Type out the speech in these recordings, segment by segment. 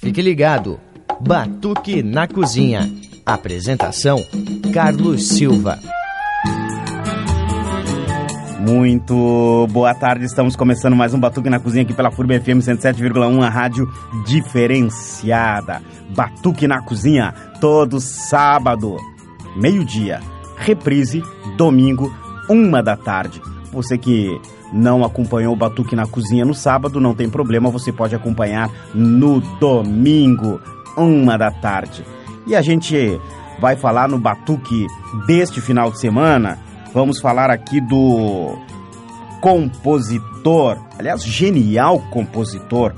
Fique ligado. Batuque na Cozinha. Apresentação: Carlos Silva. Muito boa tarde, estamos começando mais um Batuque na Cozinha aqui pela FURB FM 107,1, a rádio diferenciada. Batuque na Cozinha, todo sábado, meio-dia. Reprise, domingo, uma da tarde. Você que não acompanhou o Batuque na Cozinha no sábado, não tem problema, você pode acompanhar no domingo, uma da tarde. E a gente vai falar no Batuque deste final de semana, vamos falar aqui do compositor, aliás, genial compositor,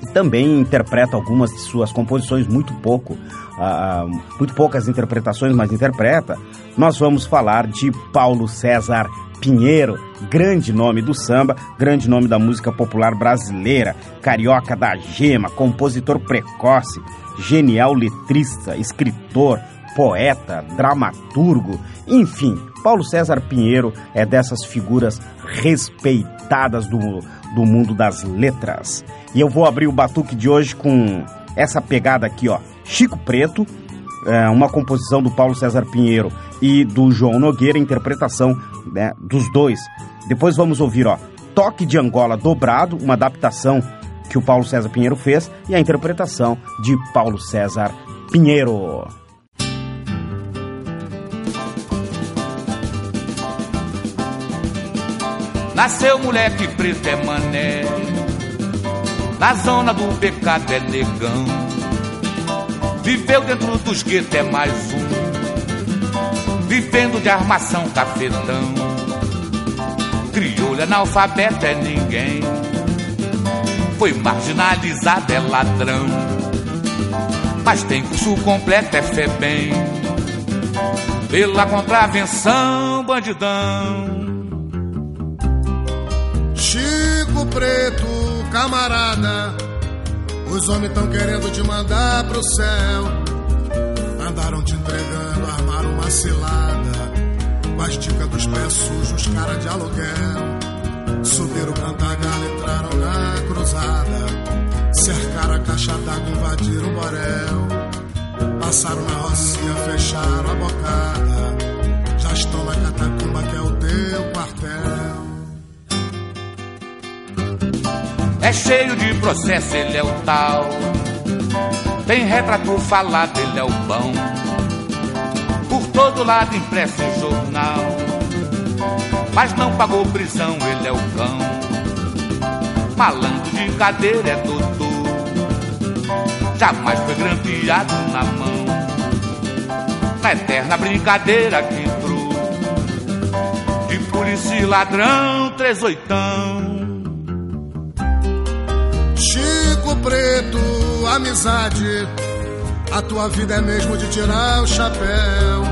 que também interpreta algumas de suas composições muito pouco, uh, muito poucas interpretações, mas interpreta. Nós vamos falar de Paulo César Pinheiro, grande nome do samba, grande nome da música popular brasileira, carioca da gema, compositor precoce, genial letrista, escritor, poeta, dramaturgo, enfim, Paulo César Pinheiro é dessas figuras respeitadas do, do mundo das letras. E eu vou abrir o batuque de hoje com essa pegada aqui, ó. Chico Preto, é, uma composição do Paulo César Pinheiro e do João Nogueira, interpretação né, dos dois. Depois vamos ouvir, ó, Toque de Angola Dobrado, uma adaptação que o Paulo César Pinheiro fez, e a interpretação de Paulo César Pinheiro. Nasceu moleque preto é mané, na zona do pecado é negão. Viveu dentro dos guetos é mais um, vivendo de armação cafetão. Crioulo analfabeto é ninguém, foi marginalizado é ladrão. Mas tem curso completo é fé bem, pela contravenção bandidão. Chico Preto, camarada, os homens tão querendo te mandar pro céu. Andaram te entregando, armaram uma cilada. Com as dicas dos pés sujos, cara de aluguel. Subiram Cantagalo, entraram na cruzada. Cercaram a caixa d'água, invadiram o borel. Passaram na rocinha, fecharam a bocada. Já estão É cheio de processo, ele é o tal. Tem retrato falado, ele é o bom. Por todo lado impresso em jornal. Mas não pagou prisão, ele é o cão. Malandro de cadeira é doutor. Jamais foi grampeado na mão. Na eterna brincadeira que entrou. De polícia e ladrão, três oitão. Preto, amizade. A tua vida é mesmo de tirar o chapéu.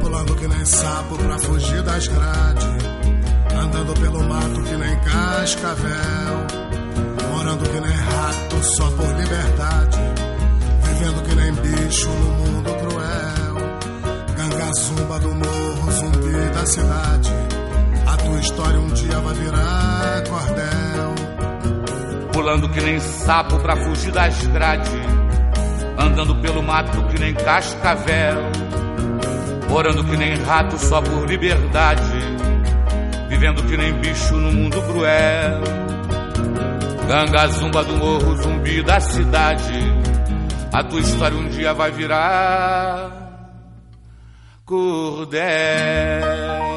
Pulando que nem sapo pra fugir das grades. Andando pelo mato que nem cascavel. Morando que nem rato só por liberdade. Vivendo que nem bicho no mundo cruel. Ganga zumba do morro, zumbi da cidade. A tua história um dia vai virar cordel pulando que nem sapo pra fugir das grades, andando pelo mato que nem cascavel, morando que nem rato só por liberdade, vivendo que nem bicho no mundo cruel. Ganga zumba do morro, zumbi da cidade, a tua história um dia vai virar cordel.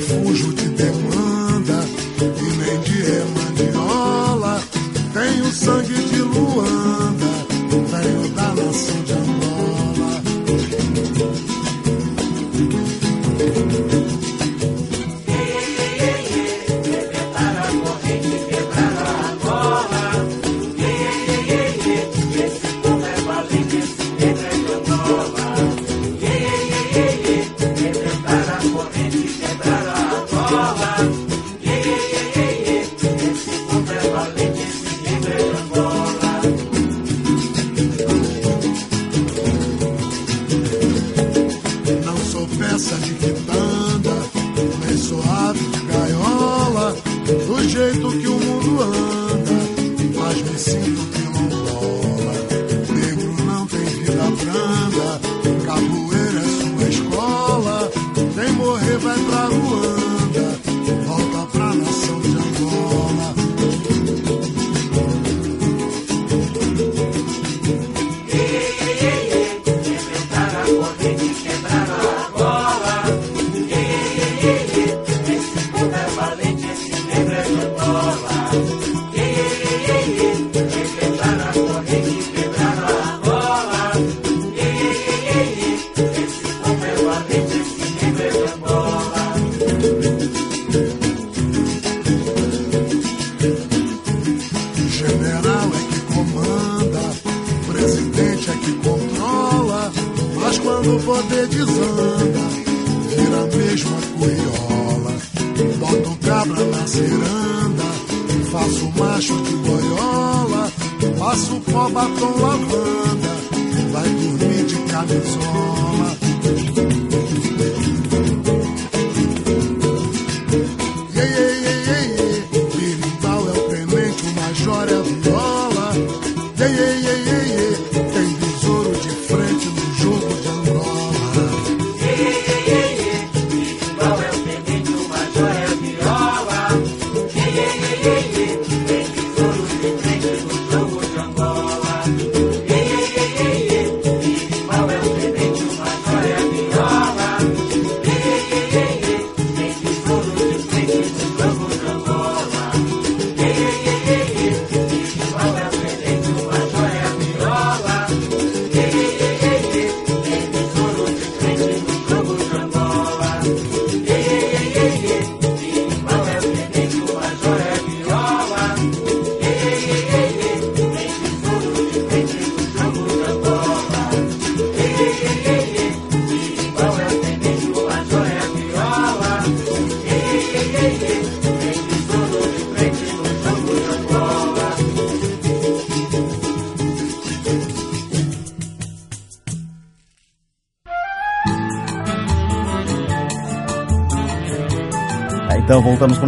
Fujo de passo pó, batom, lavanda, vai dormir de camisola.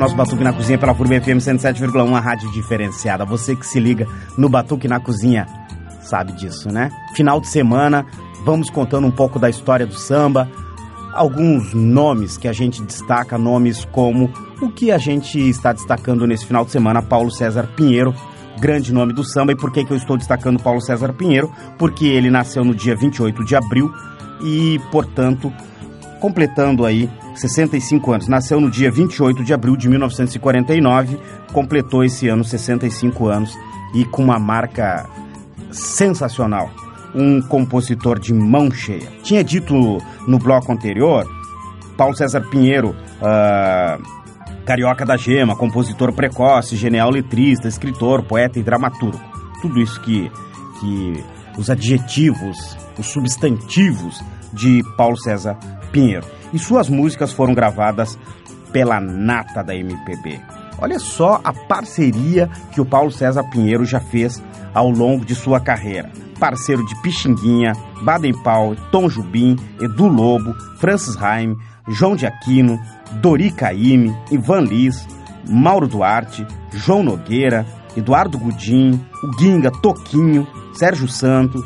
Nosso Batuque na Cozinha pela FURB FM 107,1, a rádio diferenciada. Você que se liga no Batuque na Cozinha sabe disso, né? Final de semana, vamos contando um pouco da história do samba, alguns nomes que a gente destaca, nomes como o que a gente está destacando nesse final de semana, Paulo César Pinheiro, grande nome do samba. E por que, que eu estou destacando Paulo César Pinheiro? Porque ele nasceu no dia 28 de abril e, portanto, completando aí 65 anos. Nasceu no dia 28 de abril de 1949, completou esse ano 65 anos e com uma marca sensacional. Um compositor de mão cheia. Tinha dito no bloco anterior, Paulo César Pinheiro, ah, carioca da gema, compositor precoce, genial letrista, escritor, poeta e dramaturgo. Tudo isso que, que os adjetivos, os substantivos de Paulo César Pinheiro. E suas músicas foram gravadas pela nata da MPB. Olha só a parceria que o Paulo César Pinheiro já fez ao longo de sua carreira. Parceiro de Pixinguinha, Baden Powell, Tom Jubim, Edu Lobo, Francis Haim, João de Aquino, Dori Caime, Ivan Liz, Mauro Duarte, João Nogueira, Eduardo Gudim, o Guinga, Toquinho, Sérgio Santos,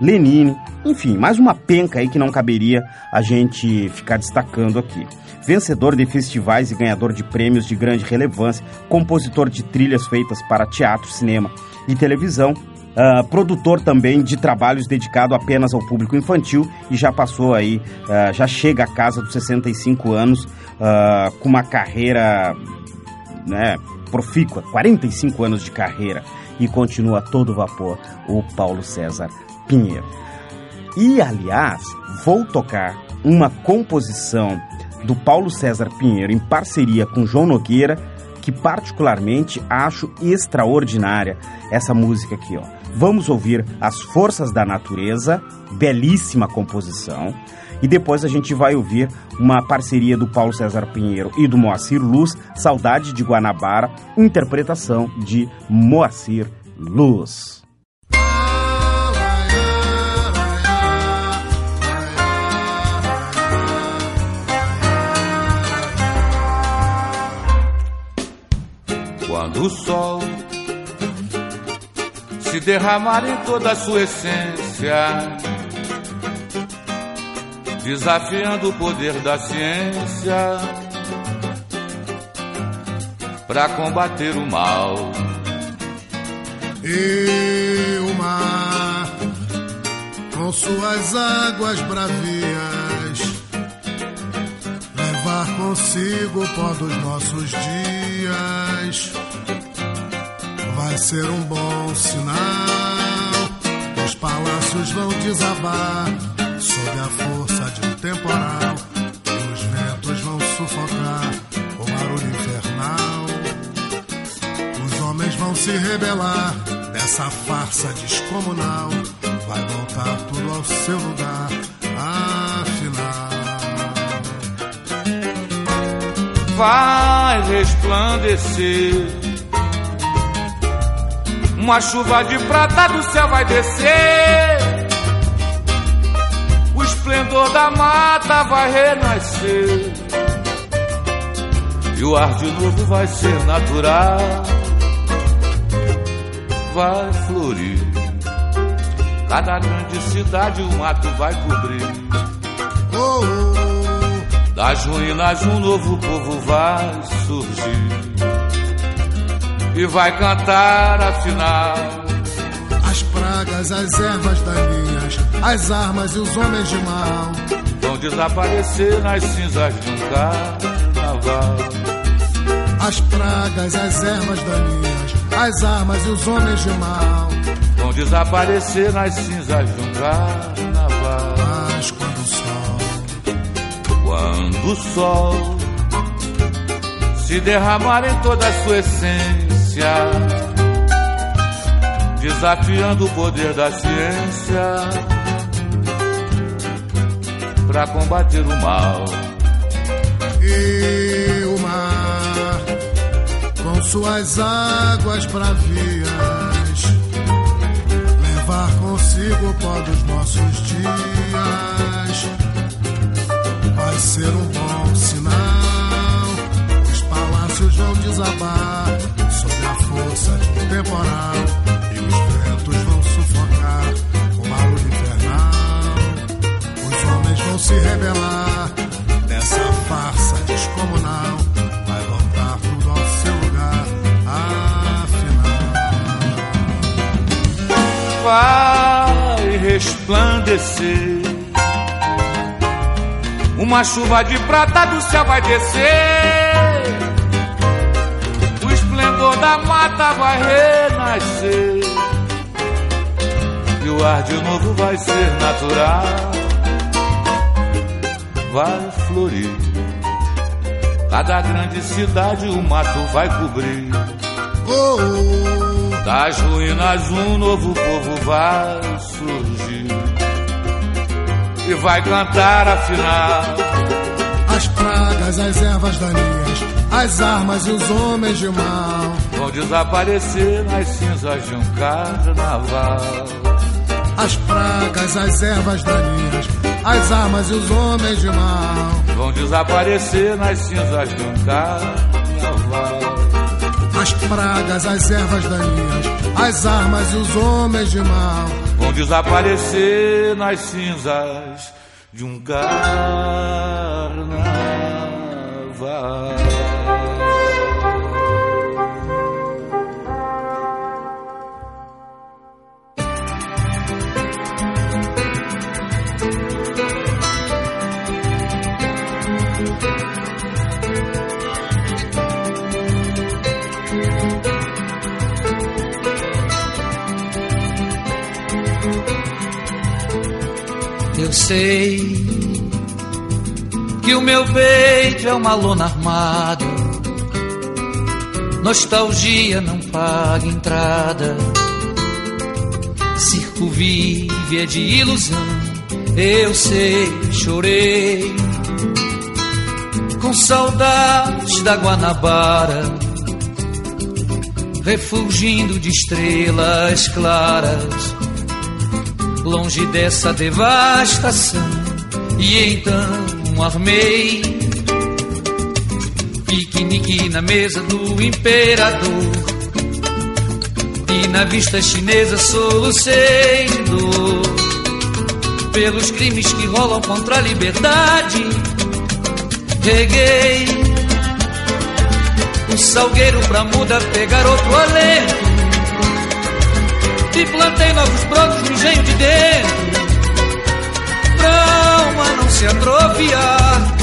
Lenine, enfim, mais uma penca aí que não caberia a gente ficar destacando aqui. Vencedor de festivais e ganhador de prêmios de grande relevância, compositor de trilhas feitas para teatro, cinema e televisão, Uh, produtor também de trabalhos dedicado apenas ao público infantil e já passou aí, uh, já chega a casa dos 65 anos uh, com uma carreira né, profícua, 45 anos de carreira e continua todo vapor o Paulo César Pinheiro. E aliás, vou tocar uma composição do Paulo César Pinheiro em parceria com João Nogueira, que particularmente acho extraordinária essa música aqui, ó. Vamos ouvir As Forças da Natureza, belíssima composição. E depois a gente vai ouvir uma parceria do Paulo César Pinheiro e do Moacir Luz, Saudade de Guanabara, interpretação de Moacir Luz. Quando o sol se derramar em toda a sua essência, desafiando o poder da ciência para combater o mal. E o mar, com suas águas bravias, levar consigo o pó dos nossos dias vai ser um bom sinal. Os palácios vão desabar sob a força de um temporal. Os ventos vão sufocar o barulho infernal. Os homens vão se rebelar dessa farsa descomunal. Vai voltar tudo ao seu lugar, afinal. Vai resplandecer uma chuva de prata do céu vai descer. O esplendor da mata vai renascer. E o ar de novo vai ser natural. Vai florir. Cada grande cidade o mato vai cobrir. Oh, oh. Das ruínas um novo povo vai surgir e vai cantar afinal. As pragas, as ervas daninhas, as armas e os homens de mal vão desaparecer nas cinzas de um carnaval. As pragas, as ervas daninhas, as armas e os homens de mal vão desaparecer nas cinzas de um carnaval. Mas quando o sol, quando o sol se derramar em toda a sua essência desafiando o poder da ciência para combater o mal. E o mar, com suas águas bravias, levar consigo o pó dos nossos dias, vai ser um bom sinal. Os palácios vão desabar força de um temporal e os ventos vão sufocar o barulho infernal. Os homens vão se rebelar dessa farsa descomunal. Vai voltar tudo ao seu lugar, afinal. Vai resplandecer. Uma chuva de prata do céu vai descer da mata vai renascer e o ar de novo vai ser natural, vai florir. Cada grande cidade o mato vai cobrir. Das ruínas um novo povo vai surgir e vai cantar afinal. As pragas, as ervas daninhas, as armas e os homens de mal vão desaparecer nas cinzas de um carnaval. as pragas, as ervas daninhas, as armas e os homens de mal vão desaparecer nas cinzas de um carnaval. As pragas, as ervas daninhas, as armas e os homens de mal vão desaparecer nas cinzas de um carnaval. Eu sei que o meu peito é uma lona armada. Nostalgia não paga entrada. Circo vive é de ilusão. Eu sei, chorei com saudades da Guanabara, refugindo de estrelas claras longe dessa devastação. E então armei piquenique na mesa do imperador. E na vista chinesa solucei dor pelos crimes que rolam contra a liberdade. Reguei o salgueiro pra muda pegar outro alento e plantei novos brotos no engenho de dentro. Pra alma não se atrofiar.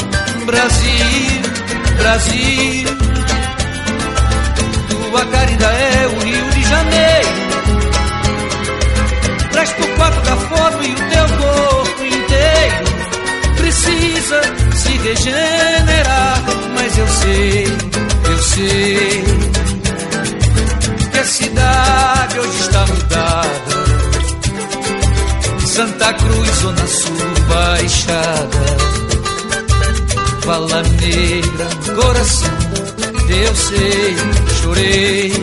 Brasil, Brasil. Tua cara ainda é o Rio de Janeiro. Presta o quadro da foto e o teu corpo inteiro. Precisa se regenerar Mas eu sei, eu sei cidade hoje está mudada. Santa Cruz, Zona Sul, Baixada. Fala negra coração, eu sei, chorei.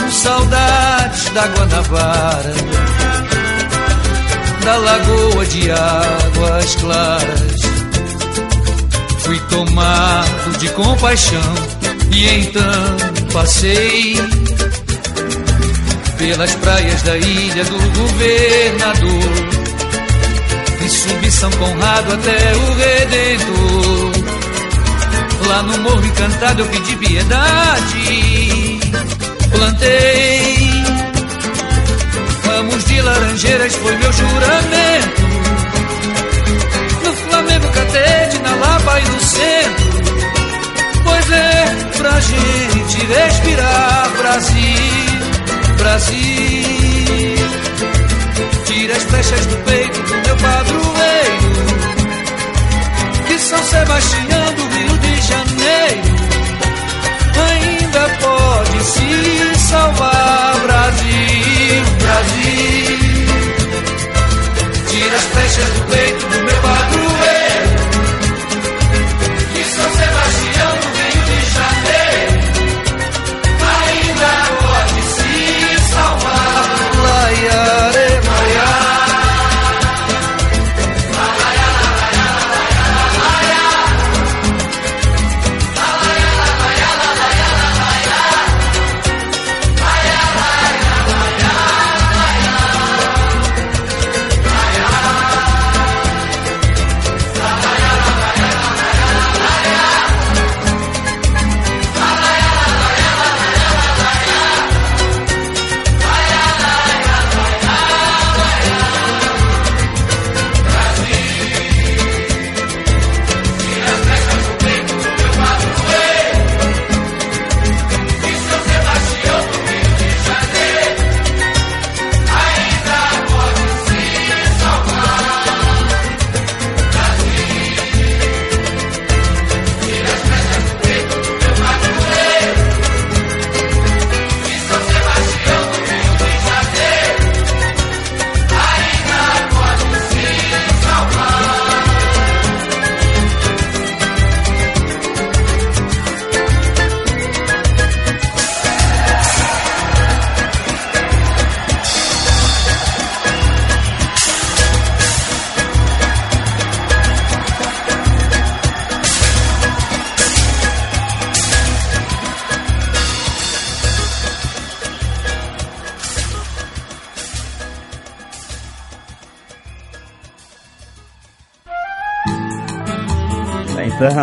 Com saudades da Guanabara, da lagoa de águas claras. Fui tomado de compaixão e então passei pelas praias da ilha do governador. E subi São Conrado até o Redentor. Lá no Morro Encantado eu pedi piedade. Plantei ramos de laranjeiras, foi meu juramento. No Flamengo, Catete, na Lapa e no centro Pois é pra gente respirar Brasil, Brasil. Tira as flechas do peito do meu padroeiro De São Sebastião do Rio de Janeiro Ainda pode se salvar Brasil, Brasil. Tira as flechas do peito do meu padroeiro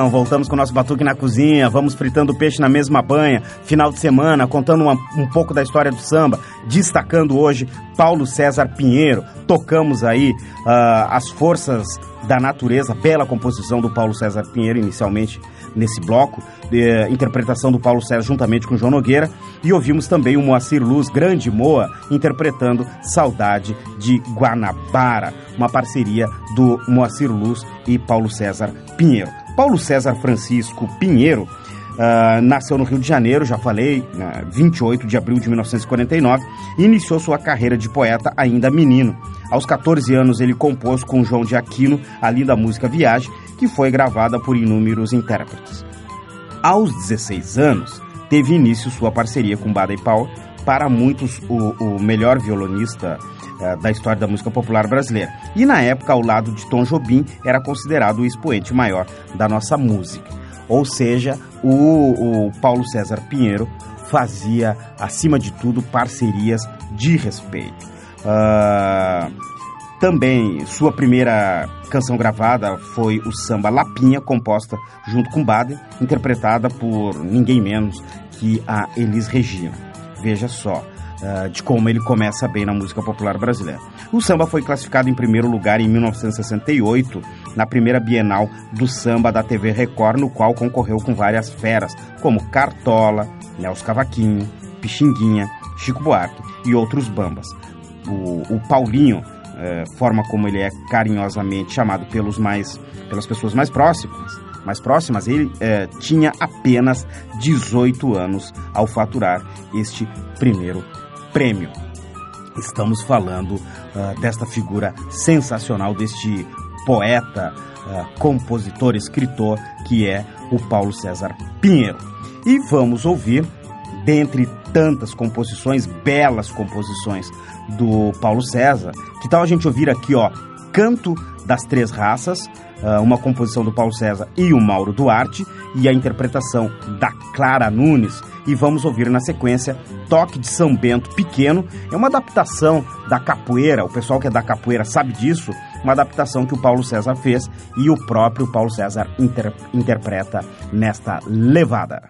Voltamos com o nosso batuque na cozinha, vamos fritando peixe na mesma banha, final de semana, contando uma, um pouco da história do samba, destacando hoje Paulo César Pinheiro. Tocamos aí uh, as forças da natureza, bela composição do Paulo César Pinheiro, inicialmente nesse bloco, de, interpretação do Paulo César juntamente com João Nogueira, e ouvimos também o Moacir Luz, grande Moa, interpretando Saudade de Guanabara, uma parceria do Moacir Luz e Paulo César Pinheiro. Paulo César Francisco Pinheiro Uh, nasceu no Rio de Janeiro, já falei, uh, 28 de abril de 1949, e iniciou sua carreira de poeta ainda menino. Aos 14 anos, ele compôs com João de Aquino a linda música Viagem, que foi gravada por inúmeros intérpretes. Aos 16 anos, teve início sua parceria com Baden Powell, para muitos o, o melhor violonista da história da música popular brasileira. E na época, ao lado de Tom Jobim, era considerado o expoente maior da nossa música. Ou seja, o, o Paulo César Pinheiro fazia, acima de tudo, parcerias de respeito. Uh, também sua primeira canção gravada foi o samba Lapinha, composta junto com Baden, interpretada por ninguém menos que a Elis Regina. Veja só, uh, de como ele começa bem na música popular brasileira. O samba foi classificado em primeiro lugar em 1968, na primeira Bienal do Samba da TV Record, no qual concorreu com várias feras, como Cartola, Nelson Cavaquinho, Pixinguinha, Chico Buarque e outros bambas. O, o Paulinho, eh, forma como ele é carinhosamente chamado pelos mais, pelas pessoas mais próximas, mais próximas, ele eh, tinha apenas 18 anos ao faturar este primeiro prêmio. Estamos falando uh, desta figura sensacional, deste poeta, uh, compositor, escritor, que é o Paulo César Pinheiro. E vamos ouvir, dentre tantas composições, belas composições do Paulo César, que tal a gente ouvir aqui, ó, Canto das Três Raças, uma composição do Paulo César e o Mauro Duarte, e a interpretação da Clara Nunes. E vamos ouvir na sequência Toque de São Bento Pequeno. É uma adaptação da capoeira, o pessoal que é da capoeira sabe disso, uma adaptação que o Paulo César fez e o próprio Paulo César inter interpreta nesta levada.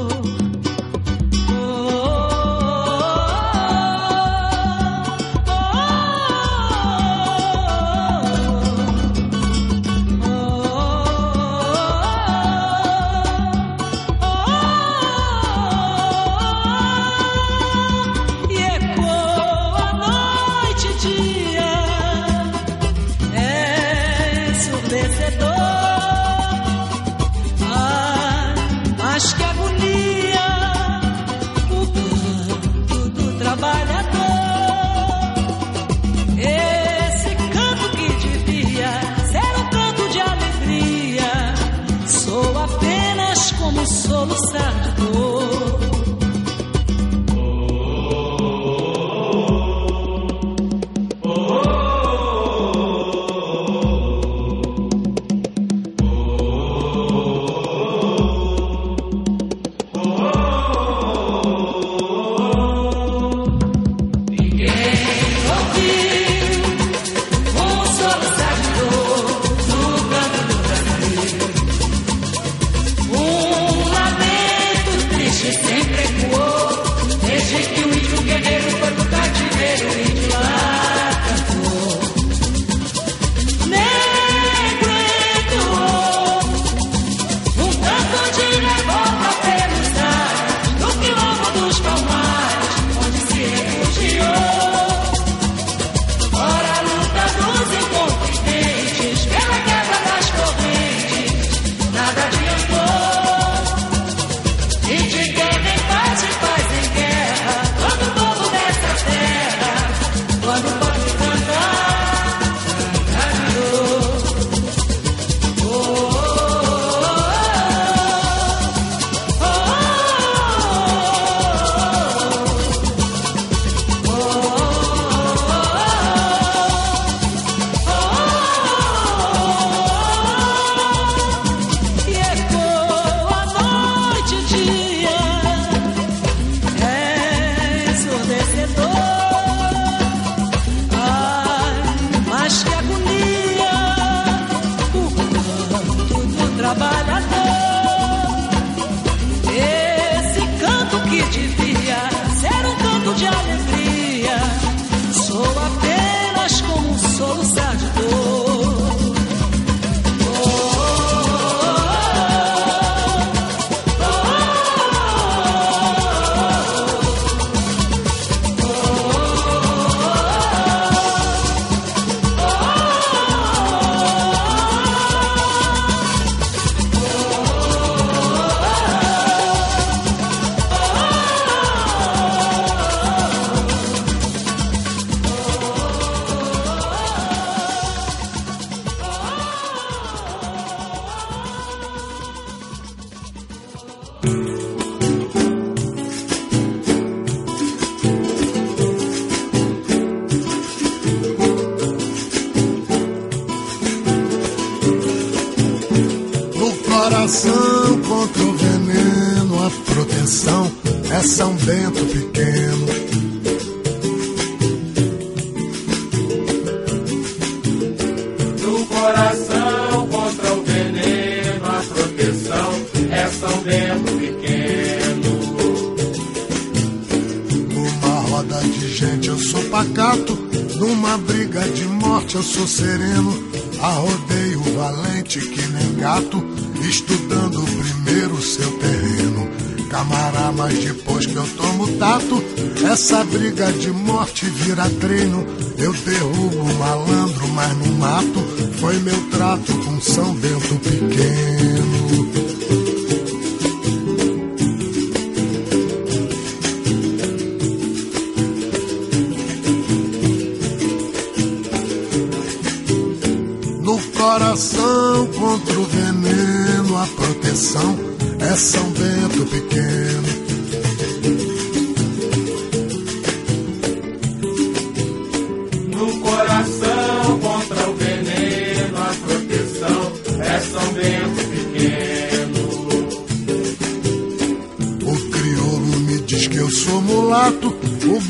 Coração contra o veneno, a proteção é São Bento Pequeno.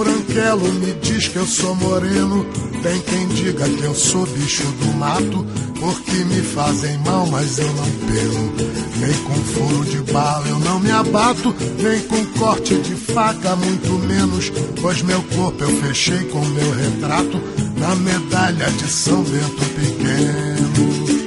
branquelo me diz que eu sou moreno. Tem quem diga que eu sou bicho do mato. Porque me fazem mal, mas eu não pelo. Nem com furo de bala eu não me abato. Nem com corte de faca, muito menos. Pois meu corpo eu fechei com meu retrato. Na medalha de São Bento Pequeno.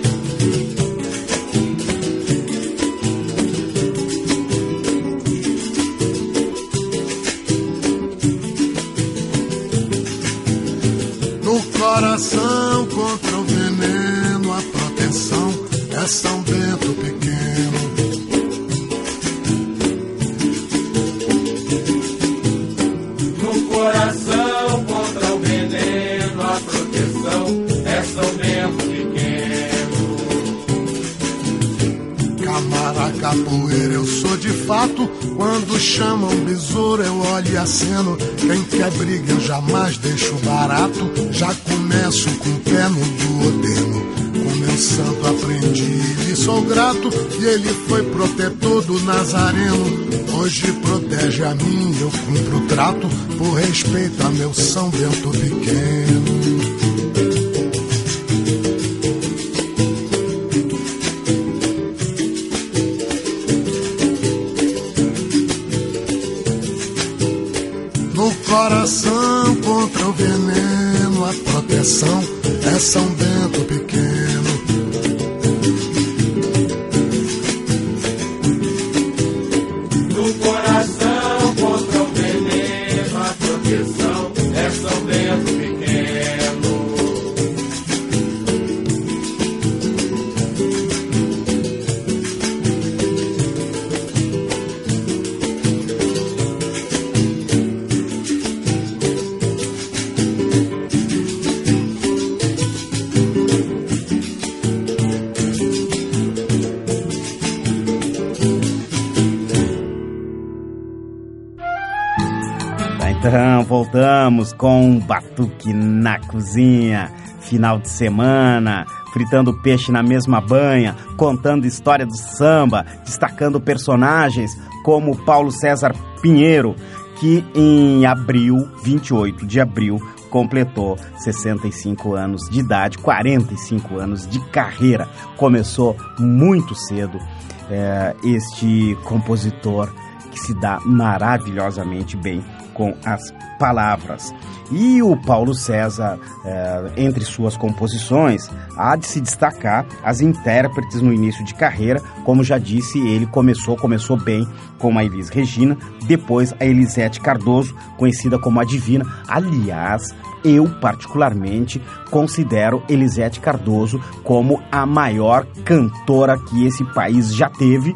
Ele foi protetor do Nazareno. Hoje protege a mim, eu cumpro o trato. Por respeito a meu São Bento pequeno. é São Bento Pequeno. Com Batuque na Cozinha. Final de semana, fritando peixe na mesma banha, contando história do samba, destacando personagens como Paulo César Pinheiro, que em abril, 28 de abril, completou 65 anos de idade, 45 anos de carreira. Começou muito cedo é, este compositor que se dá maravilhosamente bem com as palavras. E o Paulo César, é, entre suas composições, há de se destacar as intérpretes no início de carreira. Como já disse, ele começou, começou bem com a Elis Regina, depois a Elisete Cardoso, conhecida como a Divina. Aliás, eu particularmente considero Elisete Cardoso como a maior cantora que esse país já teve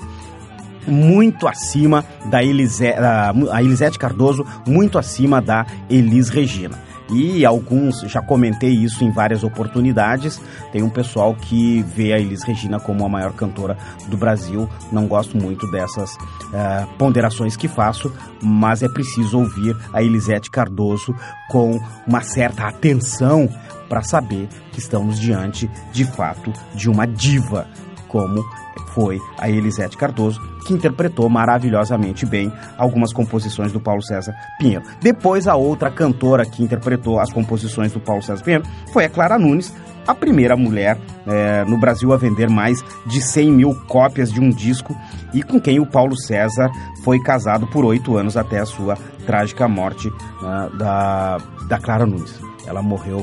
muito acima da Elise, a Elisete Cardoso, muito acima da Elis Regina. E alguns, já comentei isso em várias oportunidades, tem um pessoal que vê a Elis Regina como a maior cantora do Brasil. Não gosto muito dessas uh, ponderações que faço, mas é preciso ouvir a Elisete Cardoso com uma certa atenção para saber que estamos diante, de fato, de uma diva, como foi a Elisete Cardoso, que interpretou maravilhosamente bem algumas composições do Paulo César Pinheiro. Depois, a outra cantora que interpretou as composições do Paulo César Pinheiro foi a Clara Nunes, a primeira mulher é, no Brasil a vender mais de 100 mil cópias de um disco e com quem o Paulo César foi casado por oito anos até a sua trágica morte uh, da, da Clara Nunes. Ela morreu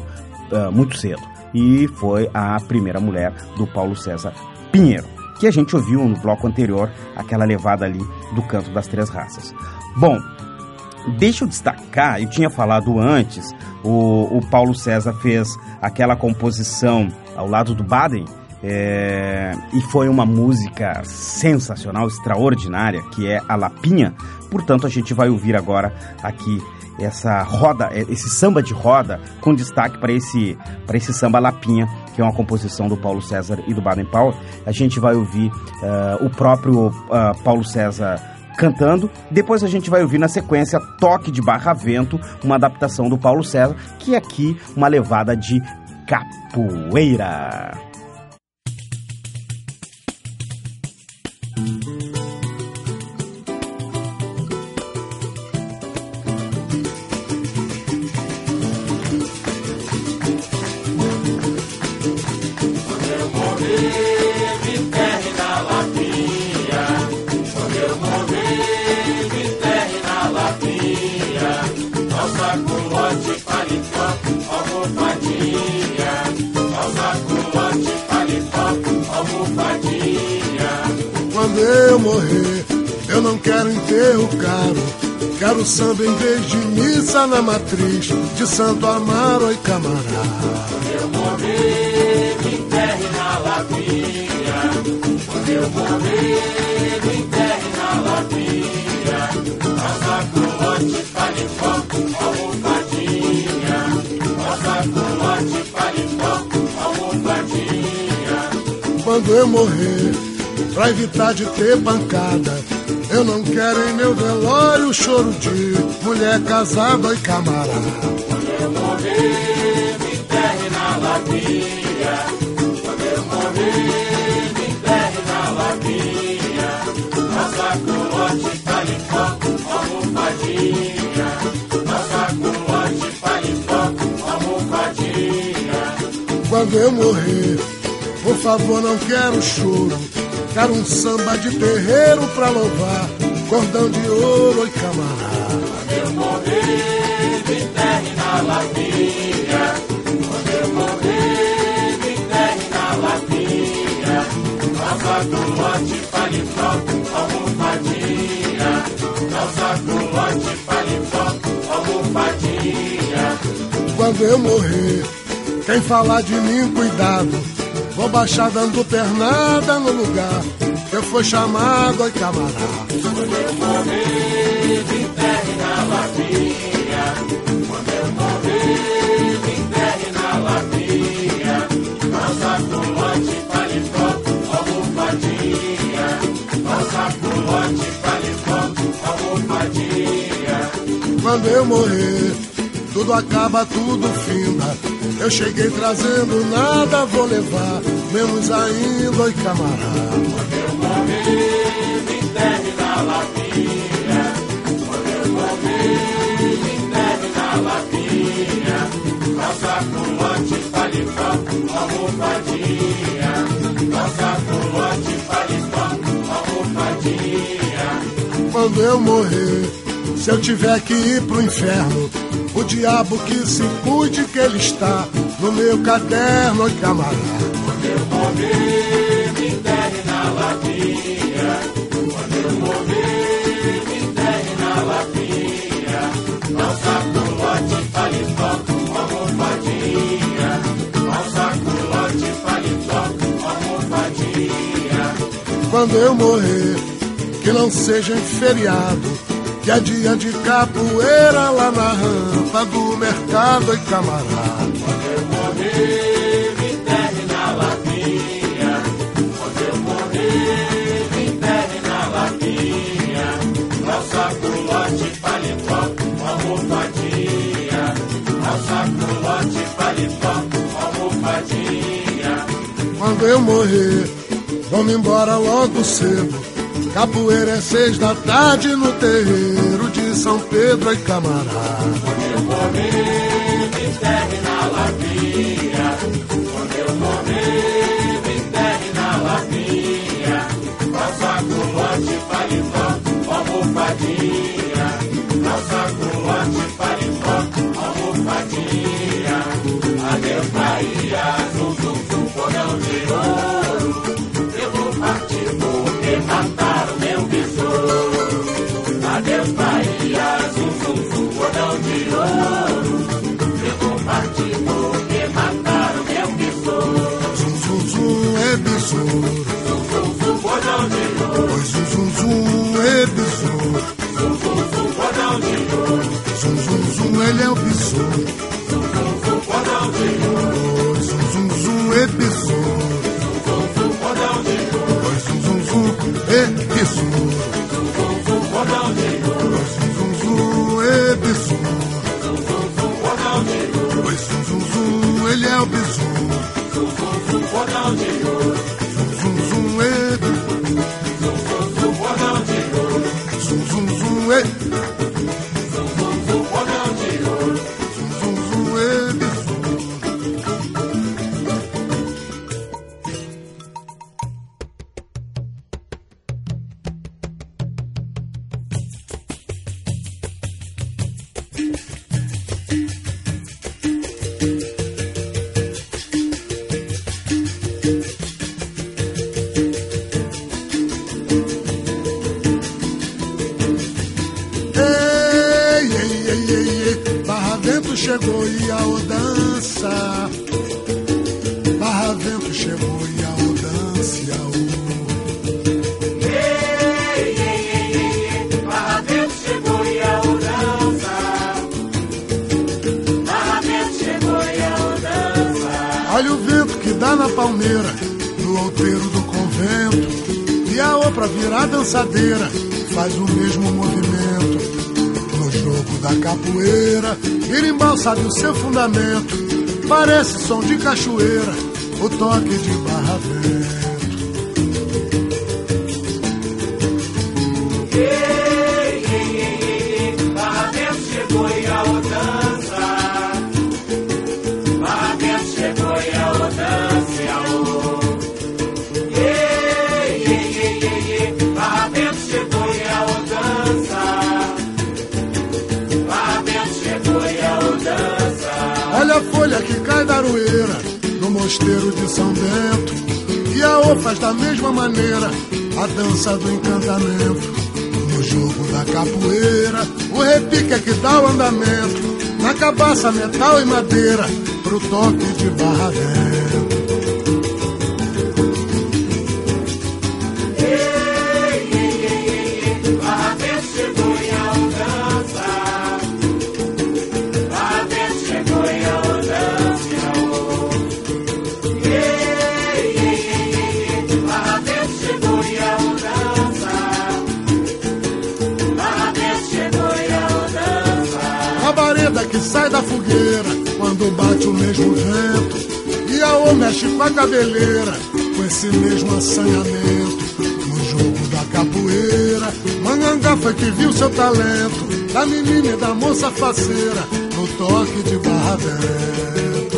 uh, muito cedo e foi a primeira mulher do Paulo César Pinheiro que a gente ouviu no bloco anterior, aquela levada ali do canto das três raças. Bom, deixa eu destacar, eu tinha falado antes, o, o Paulo César fez aquela composição ao lado do Baden, é, e foi uma música sensacional, extraordinária, que é a Lapinha. Portanto, a gente vai ouvir agora aqui essa roda, esse samba de roda, com destaque para esse, esse samba Lapinha, que é uma composição do Paulo César e do Baden Powell. A gente vai ouvir uh, o próprio uh, Paulo César cantando. Depois a gente vai ouvir na sequência Toque de Barra Vento, uma adaptação do Paulo César, que é aqui uma levada de capoeira. Quando eu morrer, eu não quero enterro caro. Quero samba em vez de missa na matriz de Santo Amaro e Camará. Quando eu morrer, me enterre na lapinha. Quando eu morrer, me enterre na lapinha. Rosa culote, paletó, almofadinha. Rosa culote, paletó, almofadinha. Quando eu morrer pra evitar de ter pancada. Eu não quero em meu velório choro de mulher casada e camarada. Quando eu morrer, me enterre na lapinha. Quando eu morrer, me enterre na lapinha. Nossa culote, paletó, almofadinha. Nossa culote, paletó, almofadinha. Quando eu morrer, por favor, não quero choro Quero um samba de terreiro pra louvar, cordão de ouro e camarada. Quando eu morrer, me enterre na lapinha. Quando eu morrer, me enterre na lapinha. Calça culote, paletó, almofadinha. Calça culote, paletó, almofadinha. Quando eu morrer, quem falar de mim, cuidado Vou baixar dando pernada no lugar que fui chamado a camarada. Quando eu morrer, me enterre na lapinha. Quando eu morrer, me enterre na lapinha. Nossa culote, paletó, almofadinha. Nossa culote, paletó, almofadinha. Quando eu morrer, tudo acaba, tudo finda. Eu cheguei trazendo nada, vou levar, menos ainda, o camarada. Meu nome me deve na lapinha, meu nome me deve na lapinha, calça culante, paletó, almofadinha, calça culante, paletó, almofadinha. Quando eu morrer, se eu tiver que ir pro inferno, o diabo que se cuide que ele está no meu caderno, oi camarada. Quando eu morrer, me enterre na lapinha. Quando eu morrer, me enterre na lapinha. Calça, culote, paletó, almofadinha. Calça, culote, paletó, almofadinha. Quando eu morrer, que não seja em feriado, que dia de capoeira lá na rampa do mercado, oi camarada. Quando eu morrer, me enterre na lapinha. Quando eu morrer, me enterre na lapinha. Calça, culote, paletó, almofadinha. Calça, culote, paletó, almofadinha. Quando eu morrer, vamos embora logo cedo. Capoeira é seis da tarde no terreiro de São Pedro e me enterre na lapinha. Que dá na palmeira, no outeiro do convento. E a outra virar dançadeira, faz o mesmo movimento. No jogo da capoeira, birimbau sabe o seu fundamento. Parece som de cachoeira, o toque de barra vento. Que cai da aroeira no mosteiro de São Bento. E a O faz da mesma maneira a dança do encantamento. No jogo da capoeira, o repique é que dá o andamento. Na cabaça, metal e madeira, pro toque de barra vento. Sai da fogueira quando bate o mesmo vento. E a O mexe com a cabeleira com esse mesmo assanhamento. No jogo da capoeira, Mangangá foi que viu seu talento. Da menina e da moça faceira no toque de barra vento.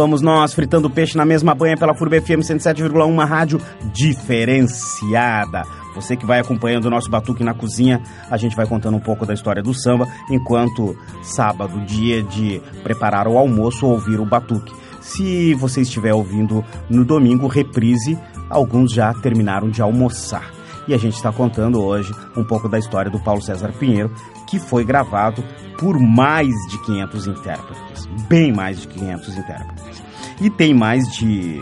Vamos nós, fritando peixe na mesma banha pela FURB FM 107,1, uma rádio diferenciada. Você que vai acompanhando o nosso Batuque na Cozinha, a gente vai contando um pouco da história do samba, enquanto sábado, dia de preparar o almoço ou ouvir o Batuque. Se você estiver ouvindo no domingo, reprise, alguns já terminaram de almoçar. E a gente está contando hoje um pouco da história do Paulo César Pinheiro, que foi gravado por mais de 500 intérpretes, bem mais de 500 intérpretes. E tem mais de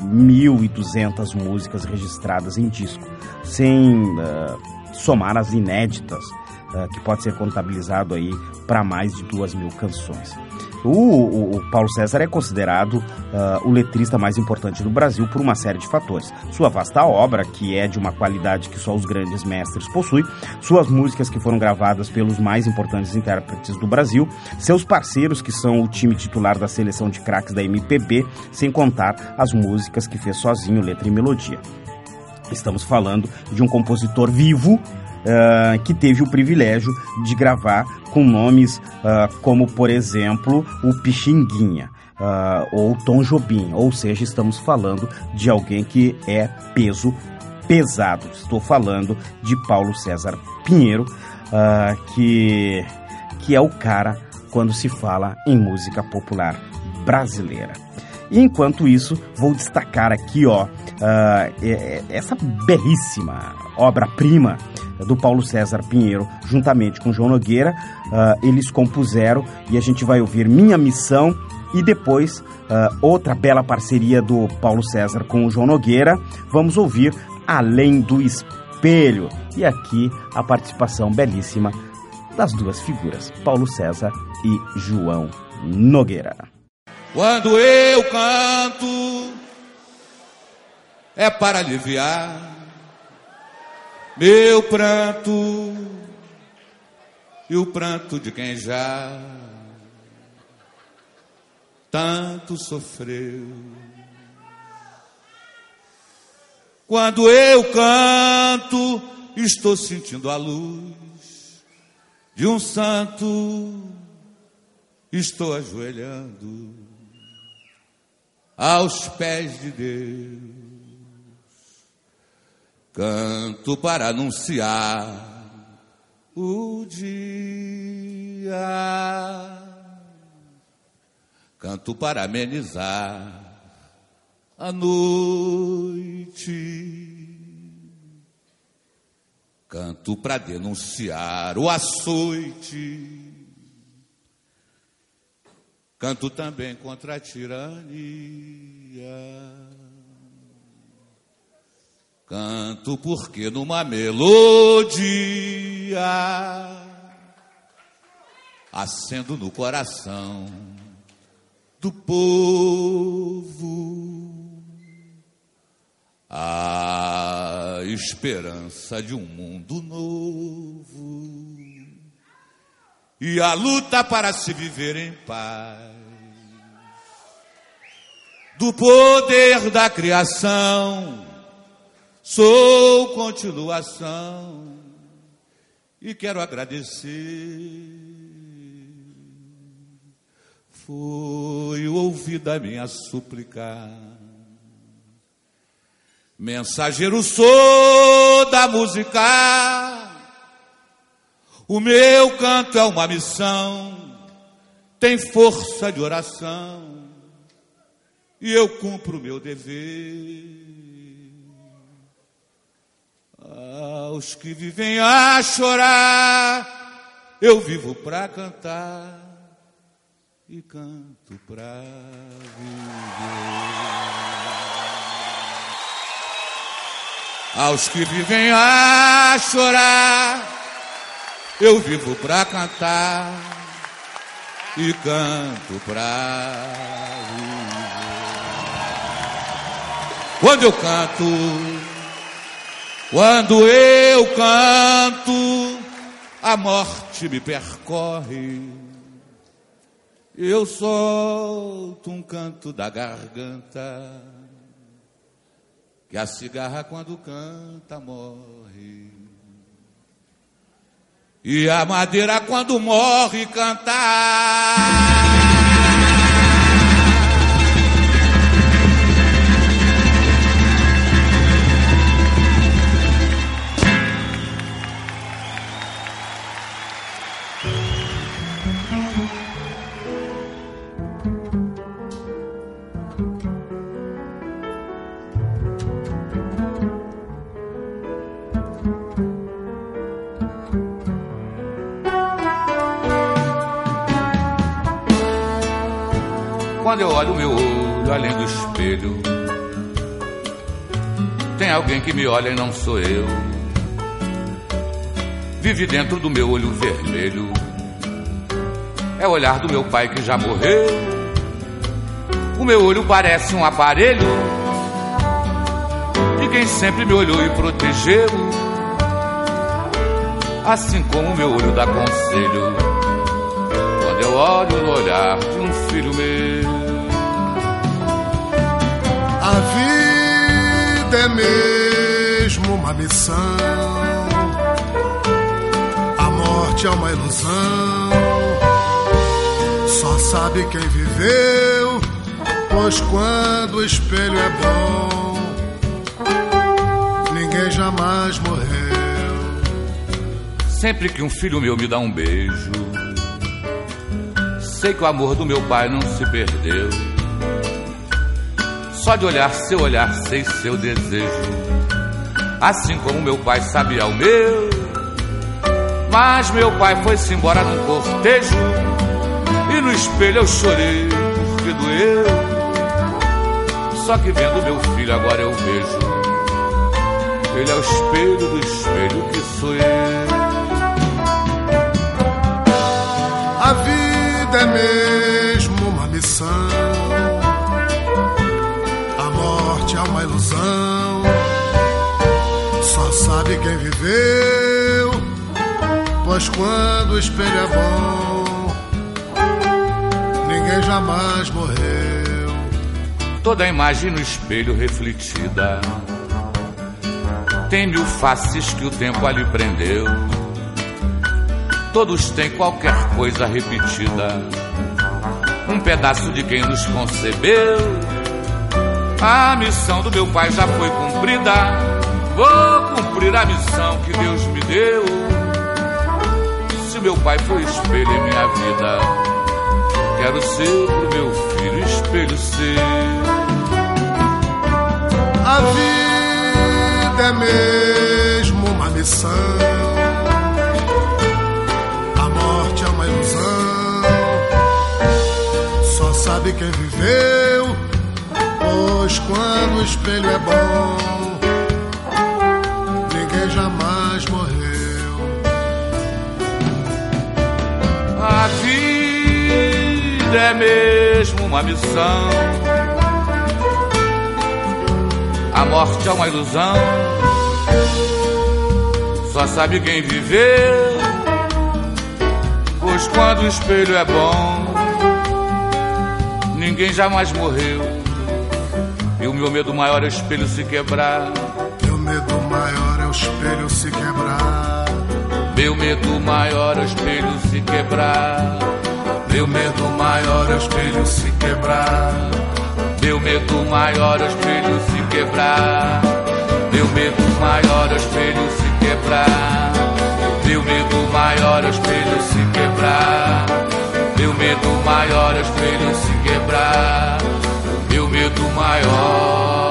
1.200 músicas registradas em disco, sem uh, somar as inéditas, uh, que pode ser contabilizado aí para mais de duas mil canções. O, o, Paulo César é considerado uh, o letrista mais importante do Brasil por uma série de fatores. Sua vasta obra, que é de uma qualidade que só os grandes mestres possuem, suas músicas que foram gravadas pelos mais importantes intérpretes do Brasil, seus parceiros, que são o time titular da seleção de craques da MPB, sem contar as músicas que fez sozinho, letra e melodia. Estamos falando de um compositor vivo uh, que teve o privilégio de gravar com nomes uh, como, por exemplo, o Pixinguinha. Uh, ou Tom Jobim, ou seja, estamos falando de alguém que é peso pesado. Estou falando de Paulo César Pinheiro, que, que é o cara quando se fala em música popular brasileira. Enquanto isso, vou destacar aqui, ó, uh, essa belíssima obra-prima do Paulo César Pinheiro, juntamente com João Nogueira. Uh, eles compuseram e a gente vai ouvir Minha Missão e depois uh, outra bela parceria do Paulo César com o João Nogueira. Vamos ouvir Além do Espelho. E aqui a participação belíssima das duas figuras, Paulo César e João Nogueira. Quando eu canto, é para aliviar meu pranto e o pranto de quem já tanto sofreu. Quando eu canto, estou sentindo a luz de um santo, estou ajoelhando aos pés de Deus. Canto para anunciar o dia. Canto para amenizar a noite. Canto para denunciar o açoite. Canto também contra a tirania. Canto porque numa melodia acendo no coração do povo a esperança de um mundo novo e a luta para se viver em paz. Do poder da criação Sou continuação e quero agradecer. Foi ouvida a minha súplica. Mensageiro sou da música. O meu canto é uma missão, tem força de oração, e eu cumpro o meu dever. Aos que vivem a chorar, eu vivo pra cantar e canto pra viver. Aos que vivem a chorar, eu vivo pra cantar e canto pra viver. Quando eu canto, quando eu canto, a morte me percorre. Eu solto um canto da garganta, que a cigarra quando canta morre. E a madeira quando morre canta. Espelho, tem alguém que me olha e não sou eu. Vive dentro do meu olho vermelho. É o olhar do meu pai que já morreu. O meu olho parece um aparelho de quem sempre me olhou e protegeu. Assim como o meu olho dá conselho quando eu olho no olhar de um filho meu. Vida é mesmo uma missão. A morte é uma ilusão. Só sabe quem viveu, pois quando o espelho é bom, ninguém jamais morreu. Sempre que um filho meu me dá um beijo, sei que o amor do meu pai não se perdeu. Só de olhar seu olhar, sei seu desejo. Assim como meu pai sabia o meu. Mas meu pai foi-se embora num cortejo. E no espelho eu chorei porque doeu. Só que vendo meu filho agora eu vejo. Ele é o espelho do espelho que sou eu. A vida é mesmo Pois quando o espelho é bom, ninguém jamais morreu. Toda a imagem no espelho refletida tem mil faces que o tempo ali prendeu. Todos têm qualquer coisa repetida, um pedaço de quem nos concebeu. A missão do meu pai já foi cumprida, vou cumprir a missão que Deus me deu. Meu pai foi espelho em minha vida, quero ser pro meu filho espelho ser. A vida é mesmo uma missão. A morte é uma ilusão. Só sabe quem viveu. Pois quando o espelho é bom, é mesmo uma missão. A morte é uma ilusão. Só sabe quem viveu. Pois quando o espelho é bom, ninguém jamais morreu. E o meu medo maior é o espelho se quebrar. Meu medo maior é o espelho se quebrar. Meu medo maior é o espelho se quebrar. Meu medo maior é o espelho se quebrar. Meu medo maior é o espelho se quebrar. Meu medo maior é o espelho se quebrar. Meu medo maior é o espelho se quebrar. Meu medo maior é o espelho se quebrar. Meu medo maior.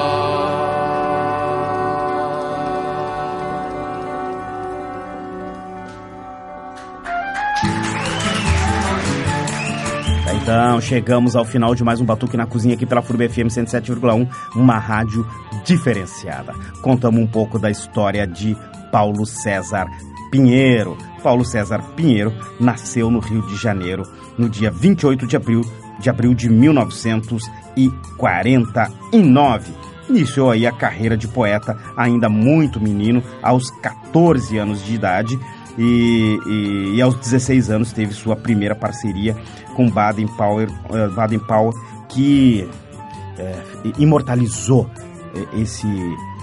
Então, chegamos ao final de mais um Batuque na Cozinha aqui pela FURB FM 107,1, uma rádio diferenciada. Contamos um pouco da história de Paulo César Pinheiro. Paulo César Pinheiro nasceu no Rio de Janeiro no dia 28 de abril de, abril de 1949. Iniciou aí a carreira de poeta ainda muito menino, aos 14 anos de idade, e, e, e, aos 16 anos teve sua primeira parceria com Baden Powell, uh, Baden Powell que uh, imortalizou uh, esse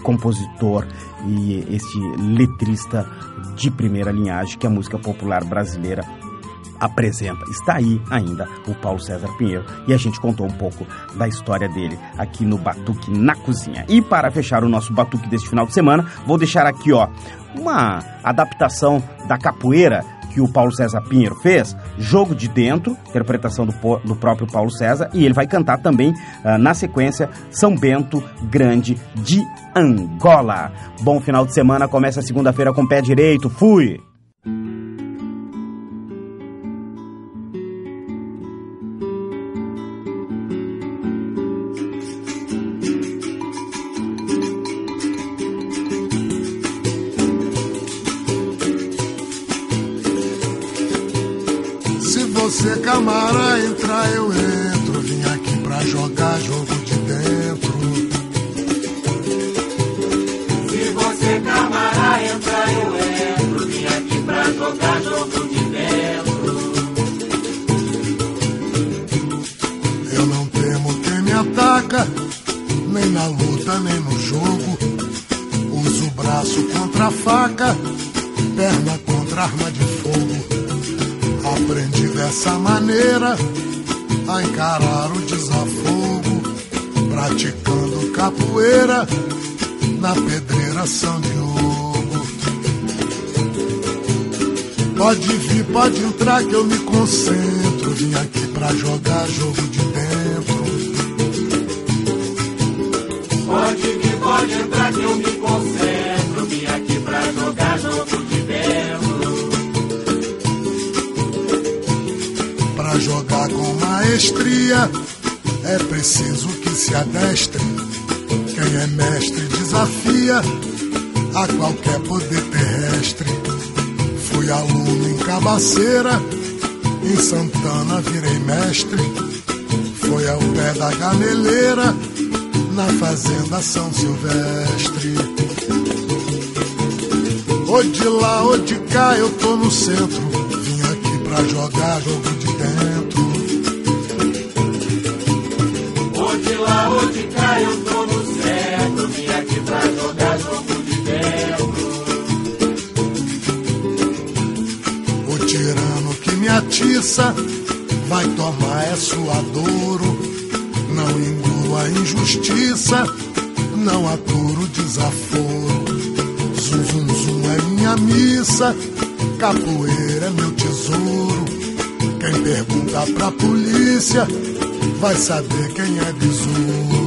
compositor e esse letrista de primeira linhagem que a música popular brasileira apresenta. Está aí ainda o Paulo César Pinheiro e a gente contou um pouco da história dele aqui no Batuque na Cozinha. E para fechar o nosso Batuque deste final de semana, vou deixar aqui, ó, uma adaptação da capoeira que o Paulo César Pinheiro fez, Jogo de Dentro, interpretação do, do próprio Paulo César, e ele vai cantar também, uh, na sequência, São Bento Grande de Angola. Bom final de semana, começa segunda-feira com pé direito, fui! Ou de lá ou de cá eu tô no centro. Vim aqui pra jogar jogo de dentro. Ou de lá ou de cá eu tô no centro. Vim aqui pra jogar jogo de dentro. O tirano que me atiça vai tomar é sua dor. Não engulo a injustiça, não aturo desaforo na missa, capoeira é meu tesouro. Quem pergunta pra polícia vai saber quem é besouro.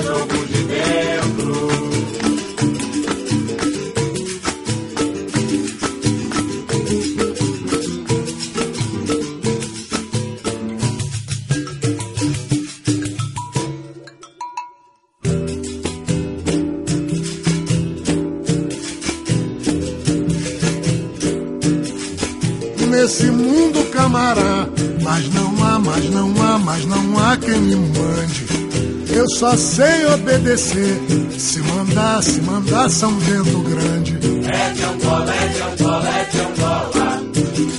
jogo de dentro. só sei obedecer. Se mandar, se mandar, São Vento Grande. É de Angola, é de Angola, é de Angola.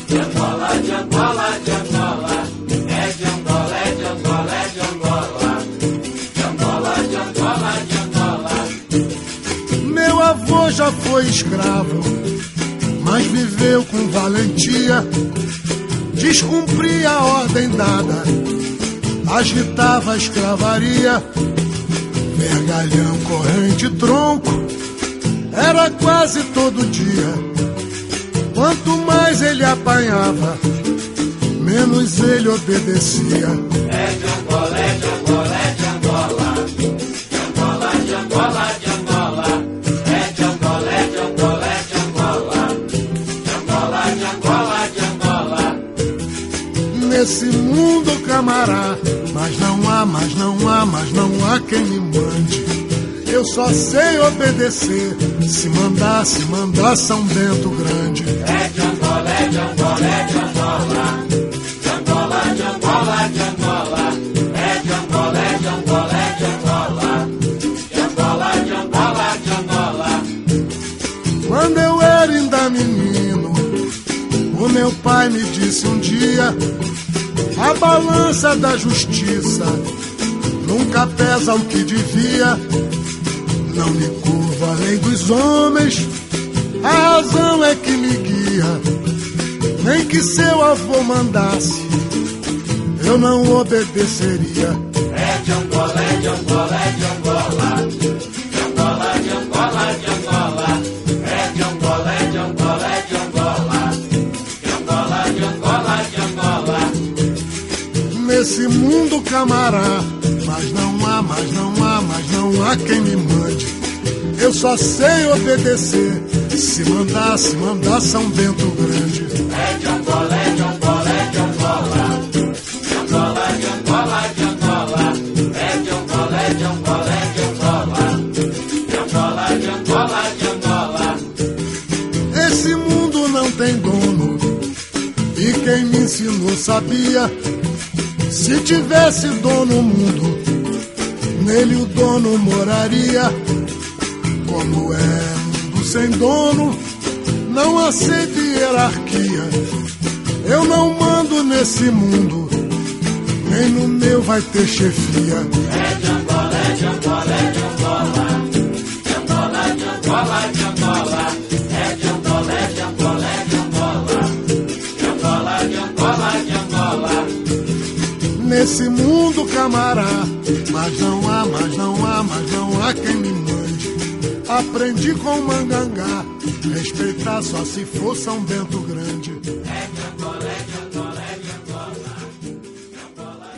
De Angola, de Angola, de Angola. É de Angola, é de Angola, é de Angola. De Angola, de Angola, de Angola. Meu avô já foi escravo, mas viveu com valentia. Descumpria a ordem dada agitava a escravaria. Vergalhão, corrente, tronco, era quase todo dia. Quanto mais ele apanhava, menos ele obedecia. quem me mande. Eu só sei obedecer. Se mandar, se mandar São Bento Grande. É de Angola, é de Angola, é de Angola. De Angola, de Angola, de Angola. É de Angola, é de Angola, é de Angola. De Angola, de Angola, de Angola. Quando eu era ainda menino, o meu pai me disse um dia: a balança da justiça nunca pesa o que devia. Não me curvo além dos homens, a razão é que me guia. Nem que seu avô mandasse, eu não obedeceria. É de Angola, é de Angola, é de Angola. De Angola, de Angola, de Angola. É de Angola, é de Angola, é de Angola. De Angola, de Angola, de Angola. Nesse mundo camará, mas não há, mas não há, mas não há quem me mande. Eu só sei obedecer. Se mandar, se mandar São Bento Grande. É de Angola, é de Angola, é de Angola. De Angola, de Angola, de Angola. É de Angola, é de Angola, é de Angola. De Angola, de Angola, de Angola. Esse mundo não tem dono. E quem me ensinou sabia. Se tivesse dono o mundo, nele o dono moraria. Como é mundo sem dono, não aceito hierarquia. Eu não mando nesse mundo, nem no meu vai ter chefia. É de Angola, é de Angola, é de Angola. De Angola, de Angola, de Angola. É de Angola, é de Angola, é de Angola. De Angola, de Angola, de Angola. Nesse mundo camará, mas não há, mas não há, mas não há quem me mande. Aprendi com mangangá, respeitar só se for São Bento Grande.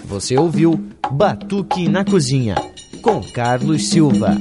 Você ouviu Batuque na Cozinha, com Carlos Silva.